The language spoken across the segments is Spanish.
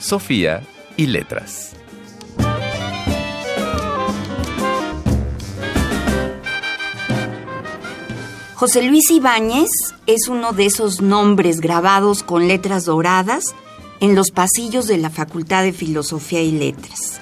Sofía y letras. José Luis Ibáñez es uno de esos nombres grabados con letras doradas en los pasillos de la Facultad de Filosofía y Letras.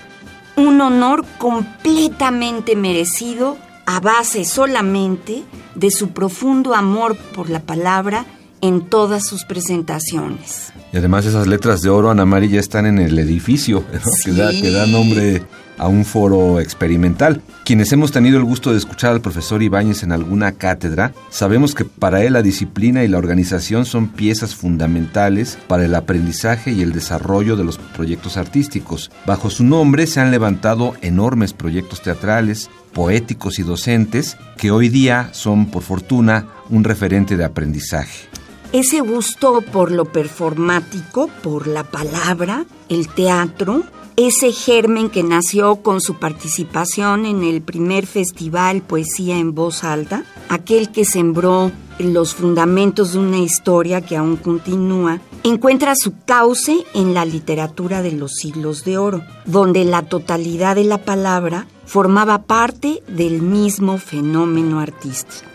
Un honor completamente merecido a base solamente de su profundo amor por la palabra en todas sus presentaciones. Y además esas letras de oro, Ana María, ya están en el edificio, que, da, que da nombre a un foro experimental. Quienes hemos tenido el gusto de escuchar al profesor Ibáñez en alguna cátedra, sabemos que para él la disciplina y la organización son piezas fundamentales para el aprendizaje y el desarrollo de los proyectos artísticos. Bajo su nombre se han levantado enormes proyectos teatrales, poéticos y docentes que hoy día son, por fortuna, un referente de aprendizaje ese gusto por lo performático, por la palabra, el teatro, ese germen que nació con su participación en el primer festival Poesía en Voz Alta, aquel que sembró los fundamentos de una historia que aún continúa, encuentra su cauce en la literatura de los siglos de oro, donde la totalidad de la palabra formaba parte del mismo fenómeno artístico.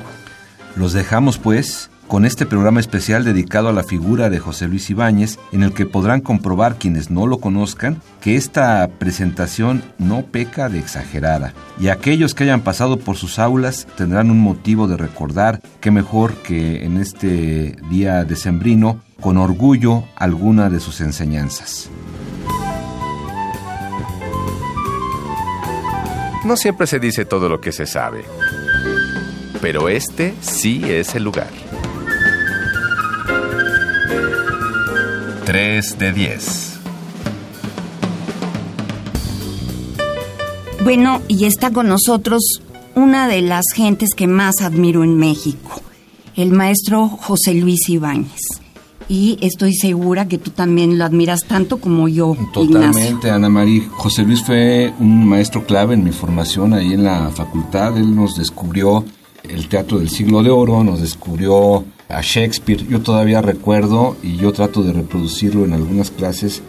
Los dejamos pues con este programa especial dedicado a la figura de José Luis Ibáñez, en el que podrán comprobar quienes no lo conozcan que esta presentación no peca de exagerada, y aquellos que hayan pasado por sus aulas tendrán un motivo de recordar que mejor que en este día decembrino, con orgullo alguna de sus enseñanzas. No siempre se dice todo lo que se sabe, pero este sí es el lugar. 3 de 10. Bueno, y está con nosotros una de las gentes que más admiro en México, el maestro José Luis Ibáñez. Y estoy segura que tú también lo admiras tanto como yo. Totalmente, Ana María. José Luis fue un maestro clave en mi formación ahí en la facultad. Él nos descubrió el teatro del siglo de oro, nos descubrió a Shakespeare. Yo todavía recuerdo y yo trato de reproducirlo en algunas clases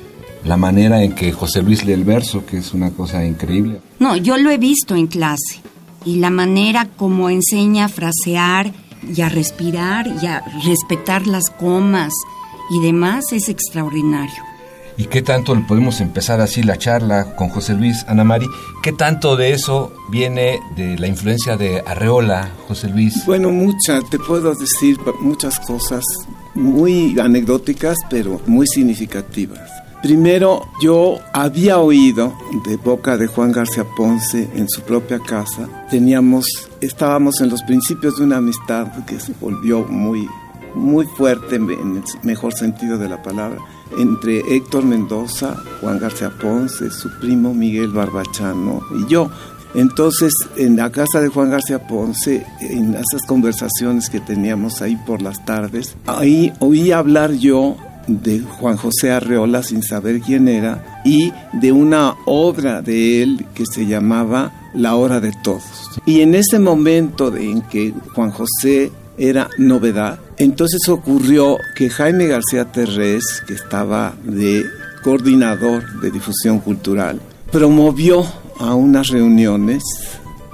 la manera en que José Luis lee el verso, que es una cosa increíble. No, yo lo he visto en clase y la manera como enseña a frasear y a respirar y a respetar las comas y demás es extraordinario. ¿Y qué tanto le podemos empezar así la charla con José Luis Ana Mari? ¿Qué tanto de eso viene de la influencia de Arreola, José Luis? Bueno, mucha, te puedo decir muchas cosas muy anecdóticas, pero muy significativas. Primero, yo había oído de boca de Juan García Ponce en su propia casa. Teníamos, estábamos en los principios de una amistad que se volvió muy, muy fuerte en el mejor sentido de la palabra entre Héctor Mendoza, Juan García Ponce, su primo Miguel Barbachano y yo. Entonces, en la casa de Juan García Ponce, en esas conversaciones que teníamos ahí por las tardes, ahí oí hablar yo de Juan José Arreola sin saber quién era y de una obra de él que se llamaba La Hora de Todos. Y en ese momento en que Juan José era novedad, entonces ocurrió que Jaime García Terrés, que estaba de coordinador de difusión cultural, promovió a unas reuniones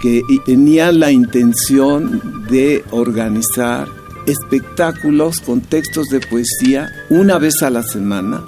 que tenía la intención de organizar espectáculos con textos de poesía una vez a la semana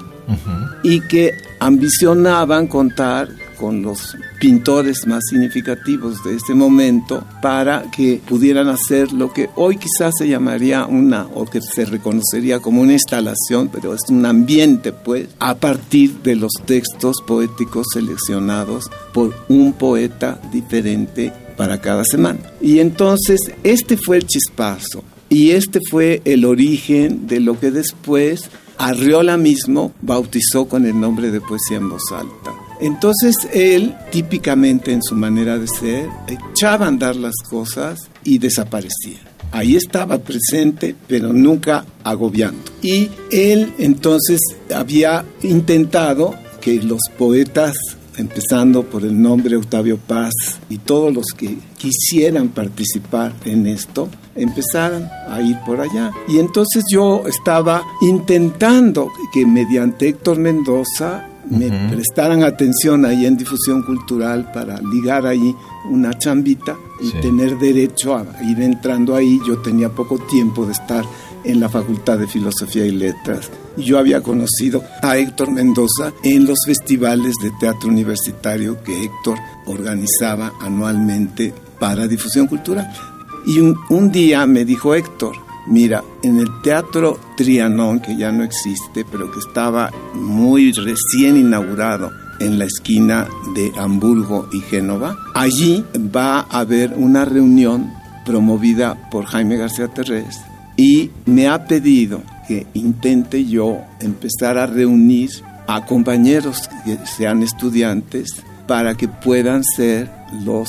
y que ambicionaban contar con los pintores más significativos de este momento para que pudieran hacer lo que hoy quizás se llamaría una o que se reconocería como una instalación, pero es un ambiente pues a partir de los textos poéticos seleccionados por un poeta diferente para cada semana. Y entonces este fue el chispazo y este fue el origen de lo que después Arreola mismo bautizó con el nombre de poesía en voz alta. Entonces él, típicamente en su manera de ser, echaba a andar las cosas y desaparecía. Ahí estaba presente, pero nunca agobiando. Y él entonces había intentado que los poetas empezando por el nombre Octavio Paz y todos los que quisieran participar en esto, empezaran a ir por allá. Y entonces yo estaba intentando que mediante Héctor Mendoza me prestaran atención ahí en difusión cultural para ligar ahí una chambita y tener derecho a ir entrando ahí. Yo tenía poco tiempo de estar en la Facultad de Filosofía y Letras. Yo había conocido a Héctor Mendoza en los festivales de teatro universitario que Héctor organizaba anualmente para difusión cultural. Y un, día me dijo Héctor, mira, en el Teatro Trianón, que ya no existe, pero que estaba muy recién inaugurado en la esquina de Hamburgo y Génova, allí va a haber una reunión promovida por Jaime García Terrés y me ha pedido que intente yo empezar a reunir a compañeros que sean estudiantes para que puedan ser los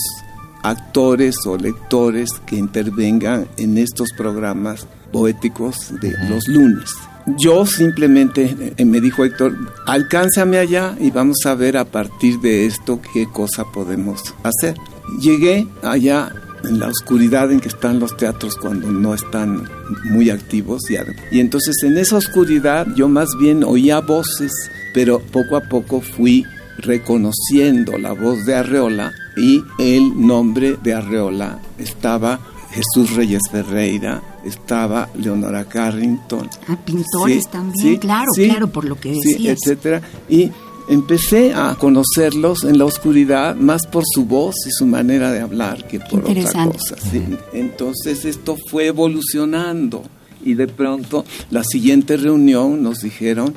actores o lectores que intervengan en estos programas poéticos de los lunes. Yo simplemente eh, me dijo Héctor, alcánzame allá y vamos a ver a partir de esto qué cosa podemos hacer. Llegué allá en la oscuridad en que están los teatros cuando no están muy activos. Y, y entonces en esa oscuridad yo más bien oía voces, pero poco a poco fui reconociendo la voz de Arreola y el nombre de Arreola estaba Jesús Reyes Ferreira, estaba Leonora Carrington. Ah, pintores también, claro, claro, por lo que decías. Sí, etcétera. Y empecé a conocerlos en la oscuridad más por su voz y su manera de hablar que por otra cosa. Entonces esto fue evolucionando y de pronto la siguiente reunión nos dijeron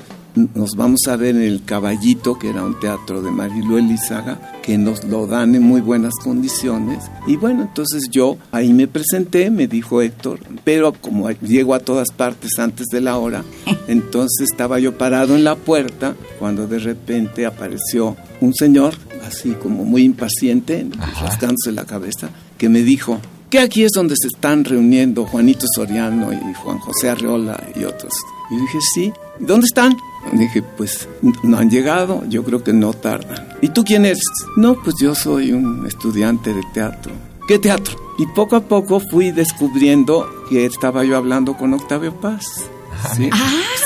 nos vamos a ver en el Caballito, que era un teatro de Marilu Elizaga, que nos lo dan en muy buenas condiciones. Y bueno, entonces yo ahí me presenté, me dijo Héctor, pero como llego a todas partes antes de la hora, entonces estaba yo parado en la puerta cuando de repente apareció un señor, así como muy impaciente, rascándose la cabeza, que me dijo, que aquí es donde se están reuniendo Juanito Soriano y Juan José Arreola y otros. Y dije, sí. ¿Y dónde están? Dije, pues no han llegado, yo creo que no tardan. ¿Y tú quién eres? No, pues yo soy un estudiante de teatro. ¿Qué teatro? Y poco a poco fui descubriendo que estaba yo hablando con Octavio Paz. ¿sí?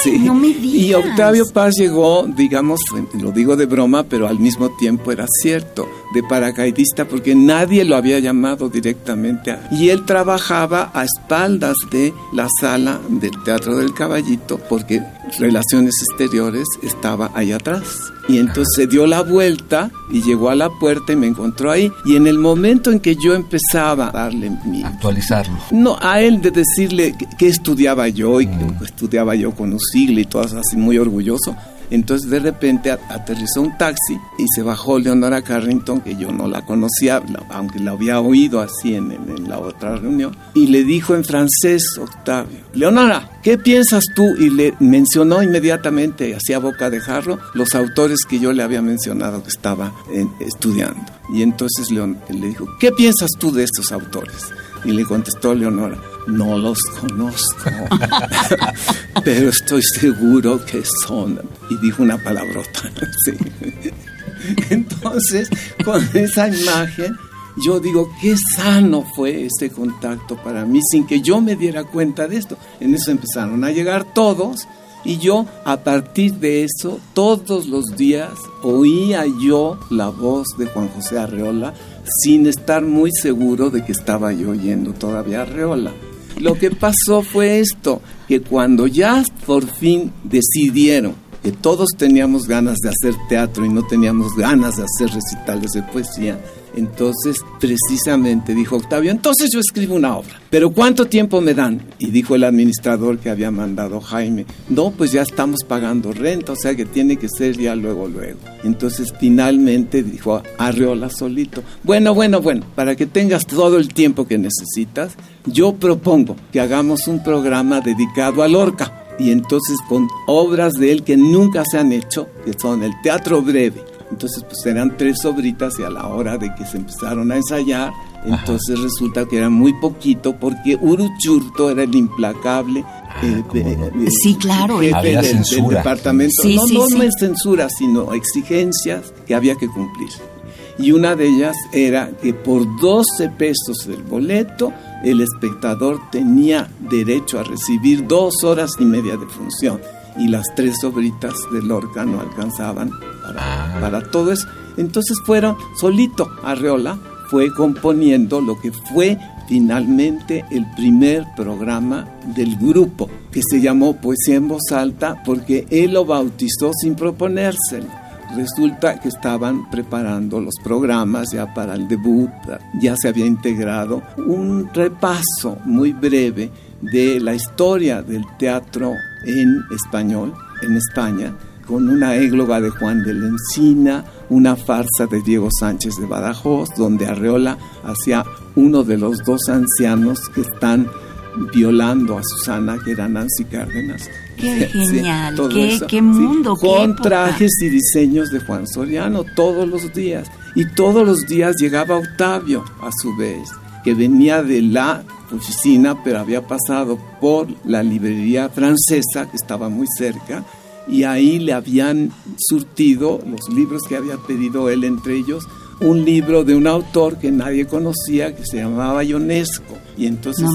sí. no me digas. Y Octavio Paz llegó, digamos, lo digo de broma, pero al mismo tiempo era cierto, de paracaidista porque nadie lo había llamado directamente. Y él trabajaba a espaldas de la sala del Teatro del Caballito porque Relaciones Exteriores estaba ahí atrás. Y entonces se dio la vuelta y llegó a la puerta y me encontró ahí. Y en el momento en que yo empezaba a darle mi... Actualizarlo. No, a él de decirle qué estudiaba yo y que estudiaba yo con un siglo y todo así muy orgulloso. Entonces de repente aterrizó un taxi y se bajó Leonora Carrington, que yo no la conocía, aunque la había oído así en, la otra reunión, y le dijo en francés, Octavio, Leonora, ¿qué piensas tú? Y le mencionó inmediatamente, hacía boca de jarro, los autores que yo le había mencionado que estaba estudiando. Y entonces Leon, le dijo, ¿qué piensas tú de estos autores? Y le contestó Leonora, no los conozco, pero estoy seguro que son. Y dijo una palabrota. Entonces, con esa imagen, yo digo, qué sano fue ese contacto para mí sin que yo me diera cuenta de esto. En eso empezaron a llegar todos y yo a partir de eso todos los días oía yo la voz de Juan José Arreola sin estar muy seguro de que estaba yo oyendo todavía Arreola. Lo que pasó fue esto, que cuando ya por fin decidieron que todos teníamos ganas de hacer teatro y no teníamos ganas de hacer recitales de poesía, entonces, precisamente dijo Octavio, entonces yo escribo una obra, pero ¿cuánto tiempo me dan? Y dijo el administrador que había mandado Jaime, no, pues ya estamos pagando renta, o sea que tiene que ser ya luego, luego. Entonces, finalmente dijo Arreola solito, bueno, bueno, bueno, para que tengas todo el tiempo que necesitas, yo propongo que hagamos un programa dedicado a Lorca y entonces con obras de él que nunca se han hecho, que son el teatro breve. Entonces pues eran tres sobritas y a la hora de que se empezaron a ensayar, entonces resulta que era muy poquito porque Uruchurto era el implacable ah, eh, eh, sí, claro, jefe del, departamento. no, no, no es censura, sino exigencias que había que cumplir. Y una de ellas era que por 12 pesos del boleto el espectador tenía derecho a recibir dos horas y media de función y las tres sobritas de Lorca no alcanzaban para, ah. para todo eso. Entonces fueron, solito Arreola fue componiendo lo que fue finalmente el primer programa del grupo, que se llamó Poesía en Voz Alta, porque él lo bautizó sin proponérselo. Resulta que estaban preparando los programas ya para el debut, ya se había integrado un repaso muy breve de la historia del teatro en español, en España, con una égloga de Juan de la Encina, una farsa de Diego Sánchez de Badajoz, donde Arreola hacía uno de los dos ancianos que están violando a Susana, que era Nancy Cárdenas. Qué genial, qué, mundo. con trajes y diseños de Juan Soriano todos los días. Y todos los días llegaba Octavio, a su vez, que venía de la oficina, pero había pasado por la librería francesa, que estaba muy cerca, y ahí le habían surtido los libros que había pedido él, entre ellos un libro de un autor que nadie conocía que se llamaba Ionesco. Y entonces,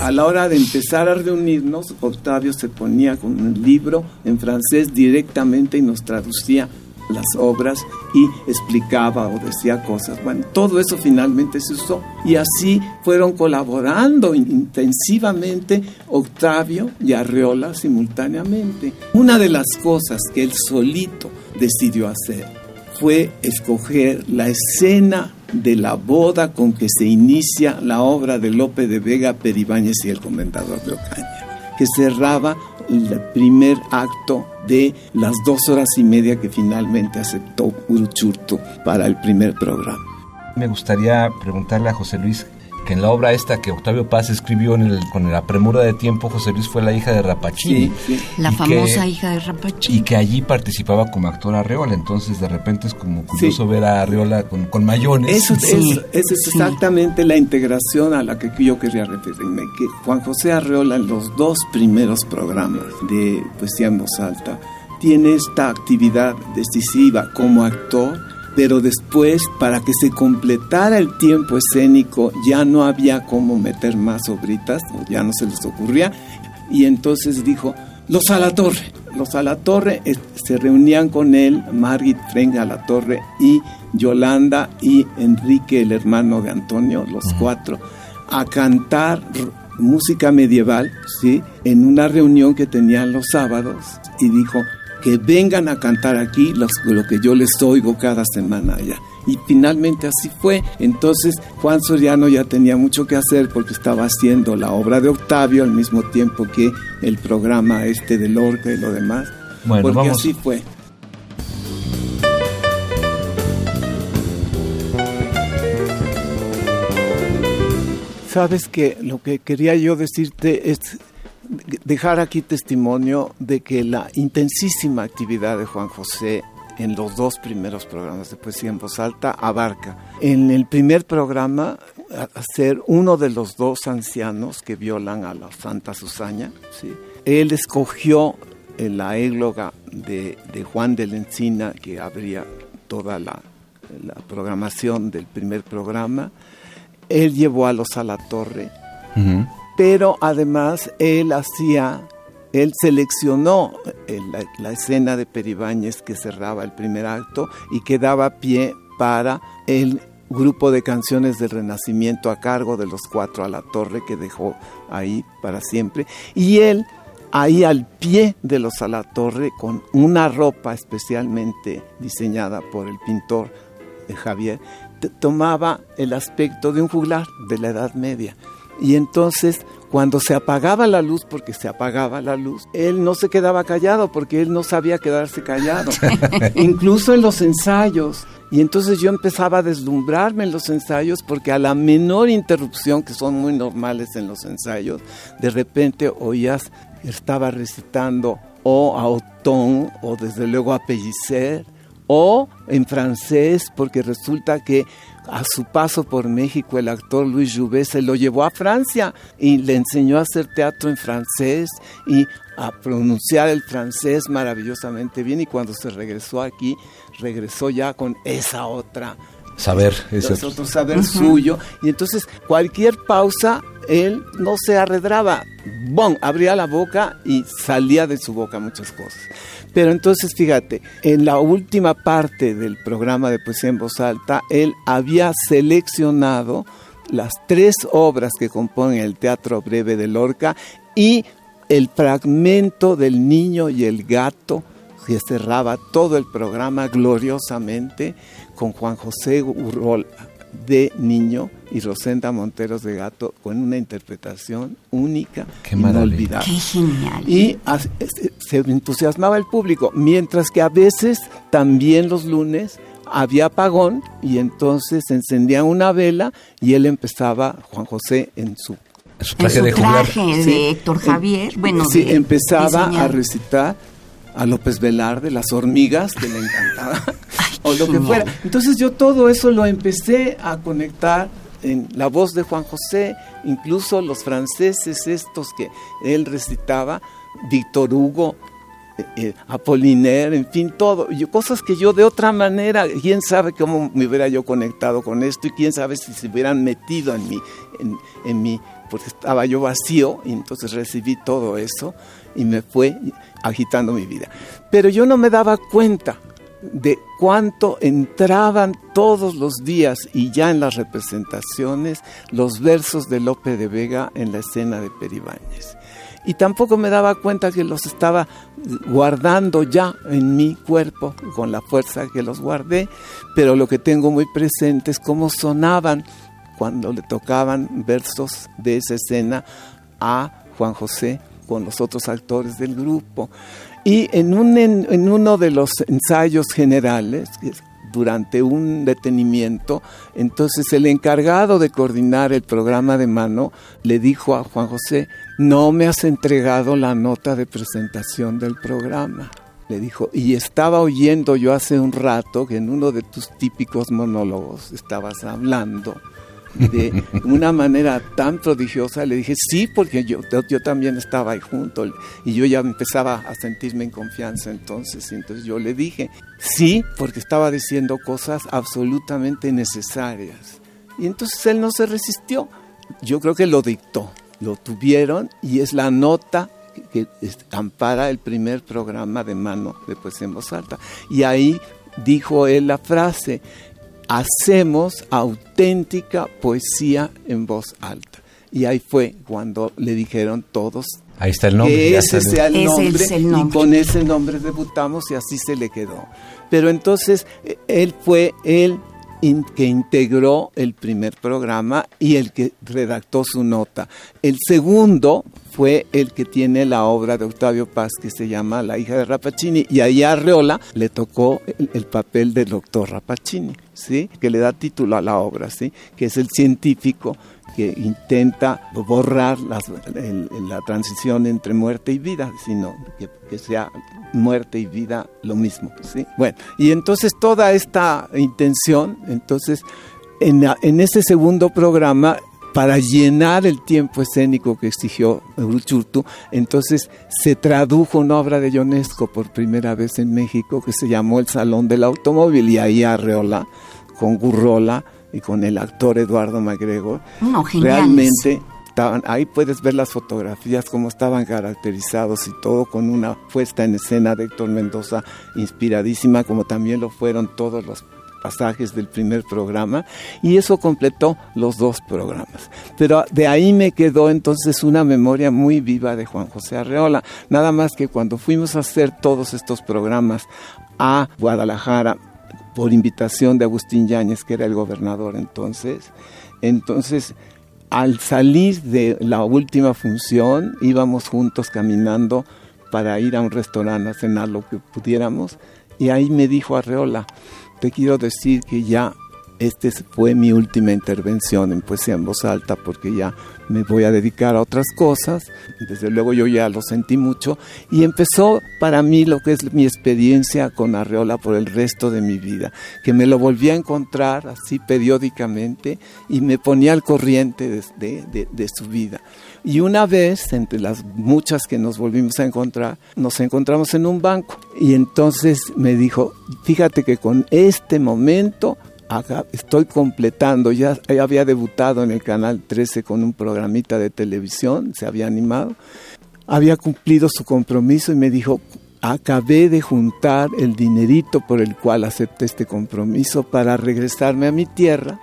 a la hora de empezar a reunirnos, Octavio se ponía con un libro en francés directamente y nos traducía las obras y explicaba o decía cosas. Bueno, todo eso finalmente se usó y así fueron colaborando intensivamente Octavio y Arreola simultáneamente. Una de las cosas que él solito decidió hacer fue escoger la escena de la boda con que se inicia la obra de Lope de Vega, Peribáñez y el Comendador de Ocaña, que cerraba el primer acto de las dos horas y media que finalmente aceptó Uruchurto para el primer programa. Me gustaría preguntarle a José Luis que en la obra esta que Octavio Paz escribió en el, con la premura de tiempo, José Luis fue la hija de Rapachini. La famosa hija de Rapachini. Y que allí participaba como actor Arreola, entonces de repente es como curioso ver a Arreola con, con mayones. Eso, es, es exactamente la integración a la que yo quería referirme, que Juan José Arreola en los dos primeros programas de Poesía en Voz Alta tiene esta actividad decisiva como actor pero después para que se completara el tiempo escénico ya no había cómo meter más obritas, ya no se les ocurría, y entonces dijo, los a la torre, los a la torre se reunían con él, Margit Frank a la torre y Yolanda y Enrique, el hermano de Antonio, los cuatro, a cantar música medieval, ¿sí? En una reunión que tenían los sábados y dijo, que vengan a cantar aquí lo que yo les oigo cada semana allá. Y finalmente así fue. Entonces Juan Soriano ya tenía mucho que hacer porque estaba haciendo la obra de Octavio al mismo tiempo que el programa este de Lorca y lo demás. Bueno, porque así fue. Sabes que lo que quería yo decirte es dejar aquí testimonio de que la intensísima actividad de Juan José en los dos primeros programas de poesía en voz alta abarca en el primer programa ser uno de los dos ancianos que violan a la Santa Susana. ¿sí? Él escogió la égloga de, Juan de la Encina que abría toda la, programación del primer programa. Él llevó a los a la torre pero además él hacía, él seleccionó eh, la, escena de Peribáñez que cerraba el primer acto y que daba pie para el grupo de canciones del Renacimiento a cargo de los cuatro a la torre que dejó ahí para siempre. Y él, ahí al pie de los a la torre, con una ropa especialmente diseñada por el pintor eh, Javier, tomaba el aspecto de un juglar de la Edad Media. Y entonces, cuando se apagaba la luz, porque se apagaba la luz, él no se quedaba callado, porque él no sabía quedarse callado. Incluso en los ensayos. Y entonces yo empezaba a deslumbrarme en los ensayos porque a la menor interrupción, que son muy normales en los ensayos, de repente oías estaba recitando o a Otón o desde luego a Pellicer o en francés porque resulta que a su paso por México el actor Luis Jouvet se lo llevó a Francia y le enseñó a hacer teatro en francés y a pronunciar el francés maravillosamente bien. Y cuando se regresó aquí regresó ya con esa otra saber, ese otro saber suyo y entonces cualquier pausa él no se arredraba, ¡bom! abría la boca y salía de su boca muchas cosas. Pero entonces fíjate, en la última parte del programa de Poesía en Voz Alta, él había seleccionado las tres obras que componen el Teatro Breve de Lorca y el fragmento del niño y el gato que cerraba todo el programa gloriosamente con Juan José Urrola de niño y Rosenda Monteros de Gato con una interpretación única, Qué inolvidable. Qué genial. Y se entusiasmaba el público, mientras que a veces también los lunes había apagón y entonces encendía una vela y él empezaba, Juan José, en su su traje, de, de Héctor Javier. Bueno, sí, empezaba a recitar a López Velarde, las hormigas, que le encantaba, o lo que fuera. Entonces yo todo eso lo empecé a conectar en la voz de Juan José, incluso los franceses estos que él recitaba, Víctor Hugo, eh, eh, en fin, todo, cosas que yo de otra manera, quién sabe cómo me hubiera yo conectado con esto y quién sabe si se hubieran metido en mí, en, en mí, porque estaba yo vacío y entonces recibí todo eso y me fue agitando mi vida. Pero yo no me daba cuenta de cuánto entraban todos los días y ya en las representaciones los versos de Lope de Vega en la escena de Peribáñez. Y tampoco me daba cuenta que los estaba guardando ya en mi cuerpo con la fuerza que los guardé, pero lo que tengo muy presente es cómo sonaban cuando le tocaban versos de esa escena a Juan José con los otros actores del grupo. Y en, un, en, uno de los ensayos generales, durante un detenimiento, entonces el encargado de coordinar el programa de mano le dijo a Juan José, no me has entregado la nota de presentación del programa. Le dijo, y estaba oyendo yo hace un rato que en uno de tus típicos monólogos estabas hablando de una manera tan prodigiosa, le dije, sí, porque yo, yo también estaba ahí junto y yo ya empezaba a sentirme en confianza entonces. Entonces yo le dije, sí, porque estaba diciendo cosas absolutamente necesarias. Y entonces él no se resistió. Yo creo que lo dictó, lo tuvieron y es la nota que, ampara el primer programa de mano de Poesía en Voz Alta. Y ahí dijo él la frase, hacemos auténtica poesía en voz alta. Y ahí fue cuando le dijeron todos Ahí está el nombre. Que ese sea el nombre, Y con ese nombre debutamos y así se le quedó. Pero entonces eh, él fue el que integró el primer programa y el que redactó su nota. El segundo fue el que tiene la obra de Octavio Paz que se llama La hija de Rapacini y ahí a Arreola le tocó el, papel del doctor Rapacini, ¿sí? que le da título a la obra, ¿sí? que es el científico que intenta borrar la transición entre muerte y vida, sino que, sea muerte y vida lo mismo. Bueno, y entonces toda esta intención, entonces en, en ese segundo programa para llenar el tiempo escénico que exigió Uruchurtu, entonces se tradujo una obra de Ionesco por primera vez en México que se llamó El Salón del Automóvil y ahí Arreola con Gurrola y con el actor Eduardo MacGregor. realmente estaban, ahí puedes ver las fotografías, cómo estaban caracterizados y todo con una puesta en escena de Héctor Mendoza inspiradísima, como también lo fueron todos los pasajes del primer programa y eso completó los dos programas. Pero de ahí me quedó entonces una memoria muy viva de Juan José Arreola. Nada más que cuando fuimos a hacer todos estos programas a Guadalajara por invitación de Agustín Yáñez, que era el gobernador entonces, entonces al salir de la última función íbamos juntos caminando para ir a un restaurante a cenar lo que pudiéramos y ahí me dijo Arreola, te quiero decir que ya esta fue mi última intervención en poesía en voz alta porque ya me voy a dedicar a otras cosas. Desde luego yo ya lo sentí mucho y empezó para mí lo que es mi experiencia con Arreola por el resto de mi vida, que me lo volví a encontrar así periódicamente y me ponía al corriente de, de su vida. Y una vez, entre las muchas que nos volvimos a encontrar, nos encontramos en un banco y entonces me dijo, fíjate que con este momento estoy completando, ya había debutado en el Canal 13 con un programita de televisión, se había animado, había cumplido su compromiso y me dijo, acabé de juntar el dinerito por el cual acepté este compromiso para regresarme a mi tierra,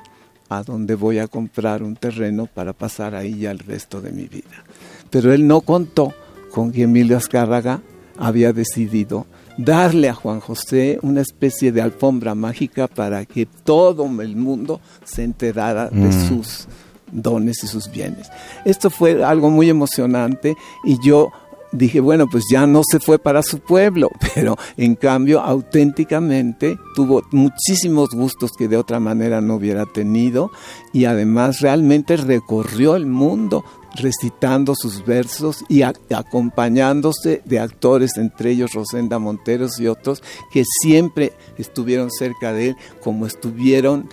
a donde voy a comprar un terreno para pasar ahí ya el resto de mi vida. Pero él no contó con que Emilio Azcárraga había decidido darle a Juan José una especie de alfombra mágica para que todo el mundo se enterara de mm. sus dones y sus bienes. Esto fue algo muy emocionante y yo dije, bueno, pues ya no se fue para su pueblo, pero en cambio auténticamente tuvo muchísimos gustos que de otra manera no hubiera tenido y además realmente recorrió el mundo recitando sus versos y acompañándose de actores, entre ellos Rosenda Monteros y otros, que siempre estuvieron cerca de él, como estuvieron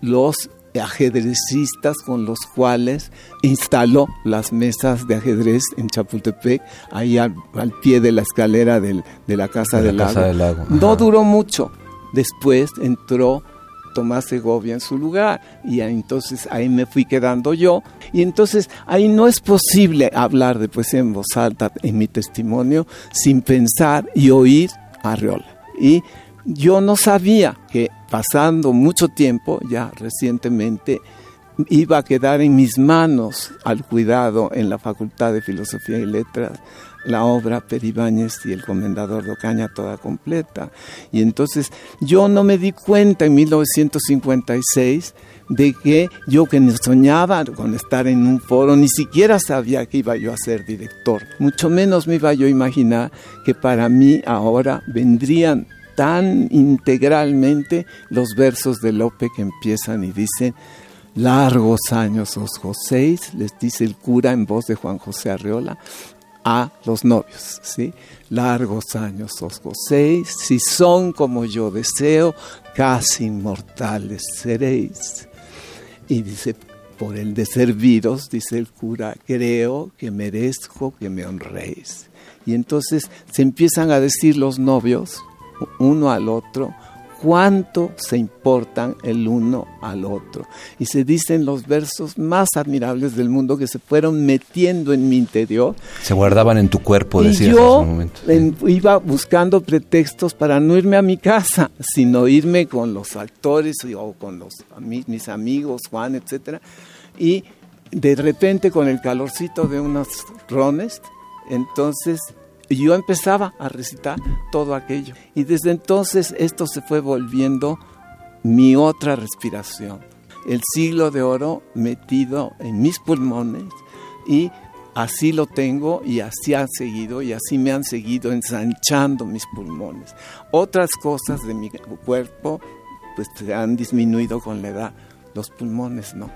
los ajedrecistas con los cuales instaló las mesas de ajedrez en Chapultepec, ahí al, pie de la escalera de la Casa, del, lago. No duró mucho. Después entró Tomás Segovia en su lugar y entonces ahí me fui quedando yo y entonces ahí no es posible hablar de poesía en voz alta en mi testimonio sin pensar y oír a Arreola. Y yo no sabía que pasando mucho tiempo, ya recientemente, iba a quedar en mis manos al cuidado en la Facultad de Filosofía y Letras la obra Peribáñez y el Comendador de Ocaña toda completa. Y entonces yo no me di cuenta en 1956 de que yo que soñaba con estar en un foro, ni siquiera sabía que iba yo a ser director. Mucho menos me iba yo a imaginar que para mí ahora vendrían tan integralmente los versos de Lope que empiezan y dicen, largos años os joséis, les dice el cura en voz de Juan José Arreola, a los novios, ¿sí? Largos años os gocéis, si son como yo deseo, casi inmortales seréis. Y dice, por el de serviros, dice el cura, creo que merezco que me honréis. Y entonces se empiezan a decir los novios, uno al otro, cuánto se importan el uno al otro. Y se dicen los versos más admirables del mundo que se fueron metiendo en mi interior. Se guardaban en tu cuerpo, decías. Y yo iba buscando pretextos para no irme a mi casa, sino irme con los actores o con los, mis amigos, Juan, etc. Y de repente con el calorcito de unos rones, entonces y yo empezaba a recitar todo aquello. Y desde entonces esto se fue volviendo mi otra respiración. El siglo de oro metido en mis pulmones y así lo tengo y así han seguido y así me han seguido ensanchando mis pulmones. Otras cosas de mi cuerpo pues se han disminuido con la edad, los pulmones no.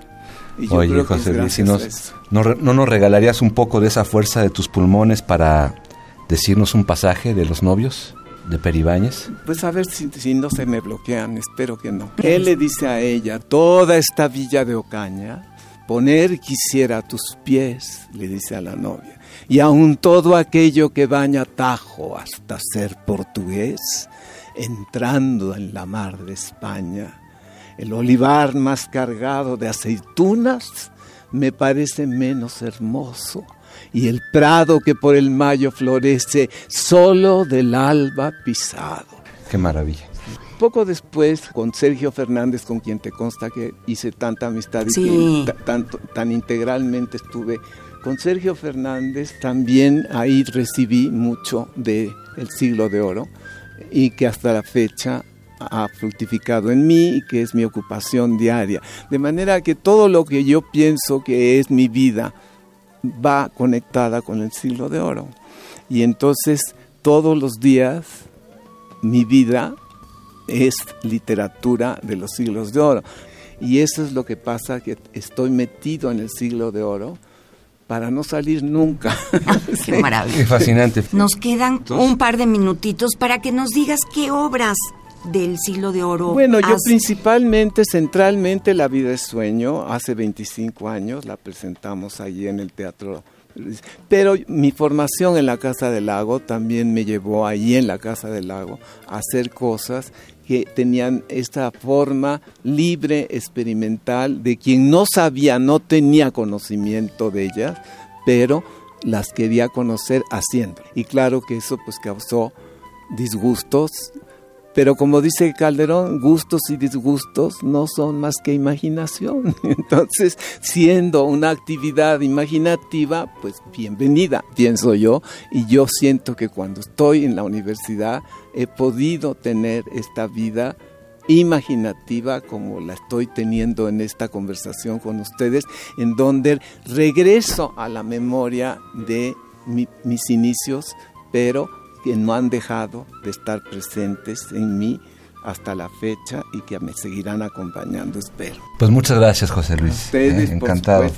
Y yo Oye, José si nos, no, ¿no nos regalarías un poco de esa fuerza de tus pulmones para decirnos un pasaje de los novios de Peribáñez? Pues a ver si, si, no se me bloquean, espero que no. Él le dice a ella, toda esta villa de Ocaña, poner quisiera a tus pies, le dice a la novia, y aun todo aquello que baña Tajo hasta ser portugués, entrando en la mar de España, el olivar más cargado de aceitunas me parece menos hermoso y el prado que por el mayo florece, solo del alba pisado. Qué maravilla. Poco después, con Sergio Fernández, con quien te consta que hice tanta amistad y que tanto, tan integralmente estuve, con Sergio Fernández también ahí recibí mucho de el siglo de oro y que hasta la fecha ha fructificado en mí y que es mi ocupación diaria. De manera que todo lo que yo pienso que es mi vida, va conectada con el siglo de oro. Y entonces todos los días mi vida es literatura de los siglos de oro. Y eso es lo que pasa, que estoy metido en el siglo de oro para no salir nunca. Qué maravilla. Qué fascinante. Nos quedan un par de minutitos para que nos digas qué obras del siglo de oro. Bueno, yo principalmente, centralmente, La vida es sueño, hace 25 años la presentamos allí en el Teatro pero mi formación en la Casa del Lago también me llevó ahí en la Casa del Lago a hacer cosas que tenían esta forma libre, experimental, de quien no sabía, no tenía conocimiento de ellas, pero las quería conocer haciendo. Y claro que eso pues causó disgustos pero como dice Calderón, gustos y disgustos no son más que imaginación. Entonces, siendo una actividad imaginativa, pues bienvenida, pienso yo. Y yo siento que cuando estoy en la universidad he podido tener esta vida imaginativa como la estoy teniendo en esta conversación con ustedes, en donde regreso a la memoria de mis inicios, pero que no han dejado de estar presentes en mí hasta la fecha y que me seguirán acompañando, espero. Pues muchas gracias, José Luis. Ustedes, eh, encantado.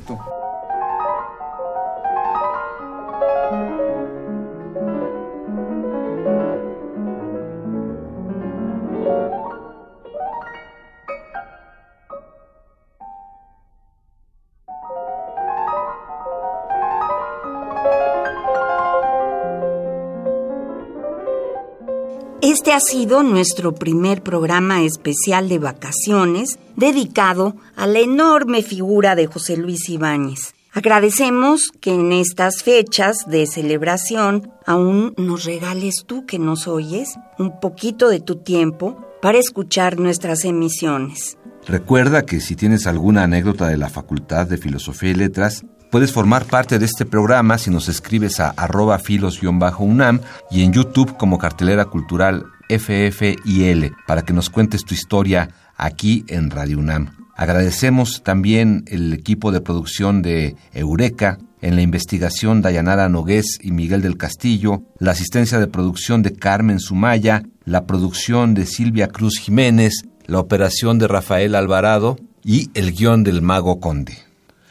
Este ha sido nuestro primer programa especial de vacaciones dedicado a la enorme figura de José Luis Ibáñez. Agradecemos que en estas fechas de celebración aún nos regales tú que nos oyes un poquito de tu tiempo para escuchar nuestras emisiones. Recuerda que si tienes alguna anécdota de la Facultad de Filosofía y Letras, Puedes formar parte de este programa si nos escribes a arroba filos-unam y en YouTube como cartelera cultural FFIL para que nos cuentes tu historia aquí en Radio UNAM. Agradecemos también el equipo de producción de Eureka, en la investigación Dayanara Nogués y Miguel del Castillo, la asistencia de producción de Carmen Sumaya, la producción de Silvia Cruz Jiménez, la operación de Rafael Alvarado y el guion del Mago Conde.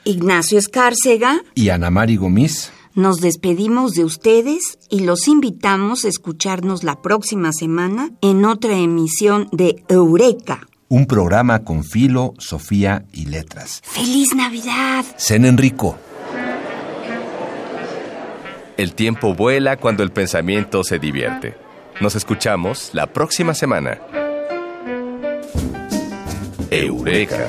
Ignacio Escárcega y Ana Mari Gomis. Nos despedimos de ustedes y los invitamos a escucharnos la próxima semana en otra emisión de Eureka. Un programa con filo, Sofía y letras. ¡Feliz Navidad! Zen Enrico. El tiempo vuela cuando el pensamiento se divierte. Nos escuchamos la próxima semana. Eureka